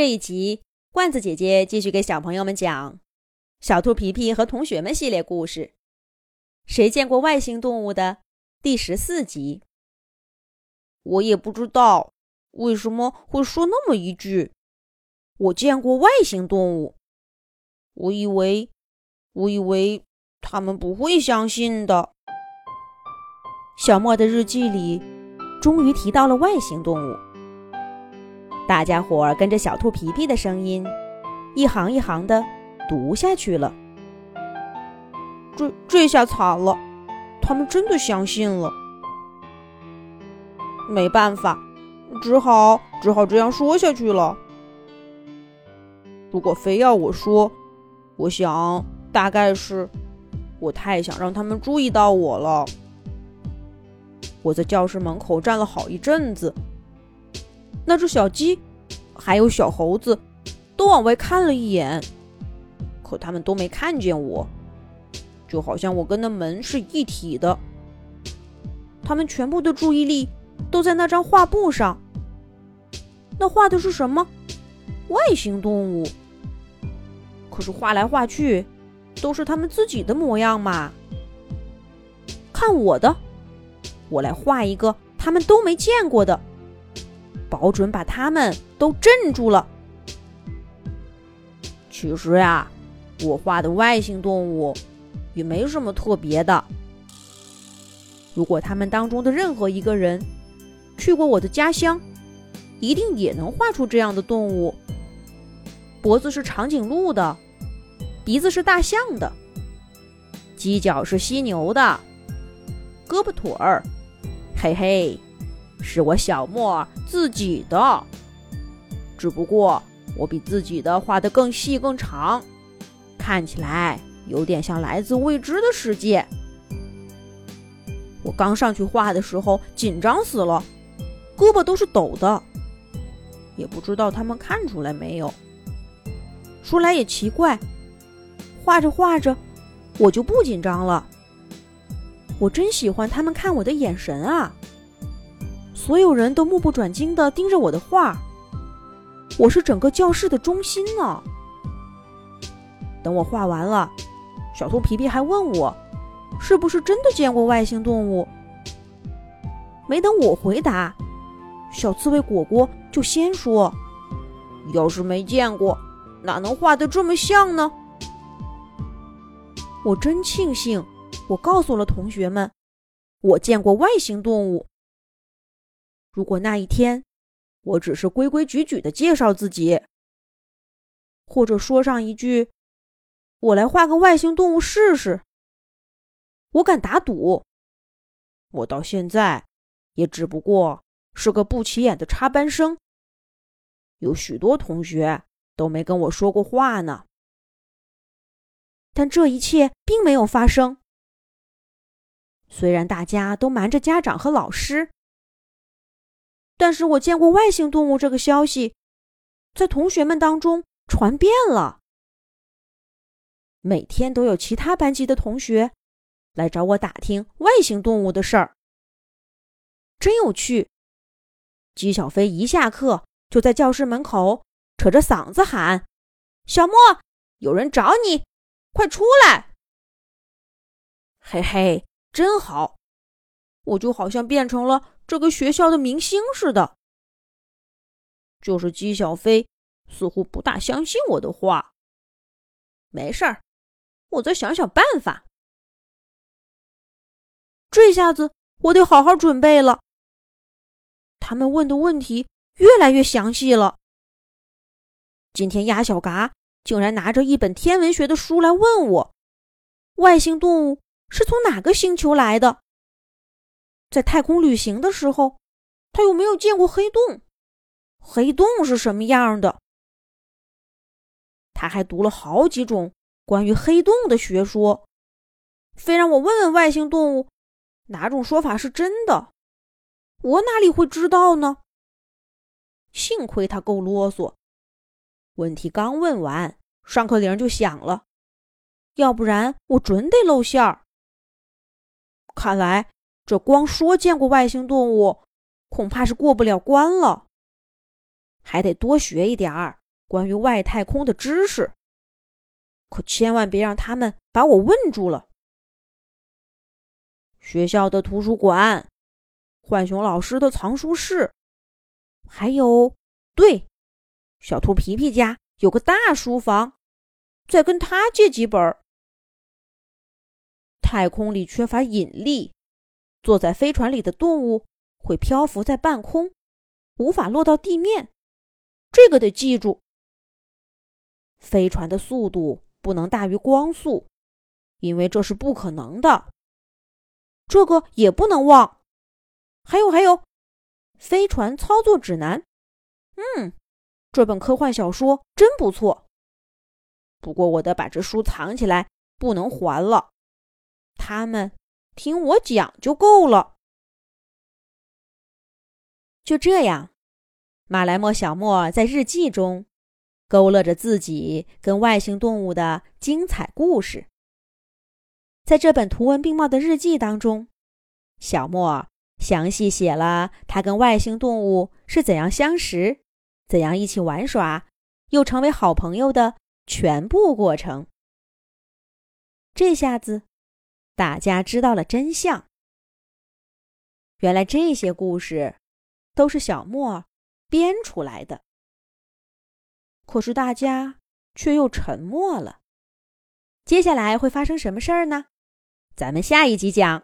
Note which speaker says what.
Speaker 1: 这一集，罐子姐姐继续给小朋友们讲《小兔皮皮和同学们》系列故事。谁见过外星动物的第十四集？
Speaker 2: 我也不知道为什么会说那么一句。我见过外星动物，我以为，我以为他们不会相信的。
Speaker 1: 小莫的日记里，终于提到了外星动物。大家伙儿跟着小兔皮皮的声音，一行一行的读下去了。
Speaker 2: 这这下惨了，他们真的相信了。没办法，只好只好这样说下去了。如果非要我说，我想大概是我太想让他们注意到我了。我在教室门口站了好一阵子。那只小鸡，还有小猴子，都往外看了一眼，可他们都没看见我，就好像我跟那门是一体的。他们全部的注意力都在那张画布上。那画的是什么？外星动物。可是画来画去，都是他们自己的模样嘛。看我的，我来画一个他们都没见过的。保准把他们都镇住了。其实呀，我画的外星动物也没什么特别的。如果他们当中的任何一个人去过我的家乡，一定也能画出这样的动物：脖子是长颈鹿的，鼻子是大象的，犄角是犀牛的，胳膊腿儿，嘿嘿。是我小莫自己的，只不过我比自己的画的更细更长，看起来有点像来自未知的世界。我刚上去画的时候紧张死了，胳膊都是抖的，也不知道他们看出来没有。说来也奇怪，画着画着我就不紧张了。我真喜欢他们看我的眼神啊！所有人都目不转睛地盯着我的画，我是整个教室的中心呢。等我画完了，小兔皮皮还问我，是不是真的见过外星动物？没等我回答，小刺猬果果就先说：“要是没见过，哪能画得这么像呢？”我真庆幸，我告诉了同学们，我见过外星动物。如果那一天，我只是规规矩矩的介绍自己，或者说上一句“我来画个外星动物试试”，我敢打赌，我到现在也只不过是个不起眼的插班生。有许多同学都没跟我说过话呢。但这一切并没有发生，虽然大家都瞒着家长和老师。但是我见过外星动物这个消息，在同学们当中传遍了。每天都有其他班级的同学来找我打听外星动物的事儿，真有趣。姬小飞一下课就在教室门口扯着嗓子喊：“小莫，有人找你，快出来！”嘿嘿，真好，我就好像变成了。这个学校的明星似的，就是姬小飞，似乎不大相信我的话。没事儿，我再想想办法。这下子我得好好准备了。他们问的问题越来越详细了。今天鸭小嘎竟然拿着一本天文学的书来问我：外星动物是从哪个星球来的？在太空旅行的时候，他有没有见过黑洞？黑洞是什么样的？他还读了好几种关于黑洞的学说，非让我问问外星动物哪种说法是真的。我哪里会知道呢？幸亏他够啰嗦，问题刚问完，上课铃就响了，要不然我准得露馅儿。看来。这光说见过外星动物，恐怕是过不了关了，还得多学一点儿关于外太空的知识，可千万别让他们把我问住了。学校的图书馆，浣熊老师的藏书室，还有，对，小兔皮皮家有个大书房，再跟他借几本。太空里缺乏引力，坐在飞船里的动物会漂浮在半空，无法落到地面。这个得记住。飞船的速度不能大于光速，因为这是不可能的。这个也不能忘。还有还有，飞船操作指南。嗯，这本科幻小说真不错。不过我得把这书藏起来，不能还了。他们听我讲就够了。
Speaker 1: 就这样，马来貘小莫在日记中勾勒着自己跟外星动物的精彩故事。在这本图文并茂的日记当中，小莫详细写了他跟外星动物是怎样相识、怎样一起玩耍，又成为好朋友的全部过程。这下子。大家知道了真相。原来这些故事都是小莫编出来的。可是大家却又沉默了。接下来会发生什么事儿呢？咱们下一集讲。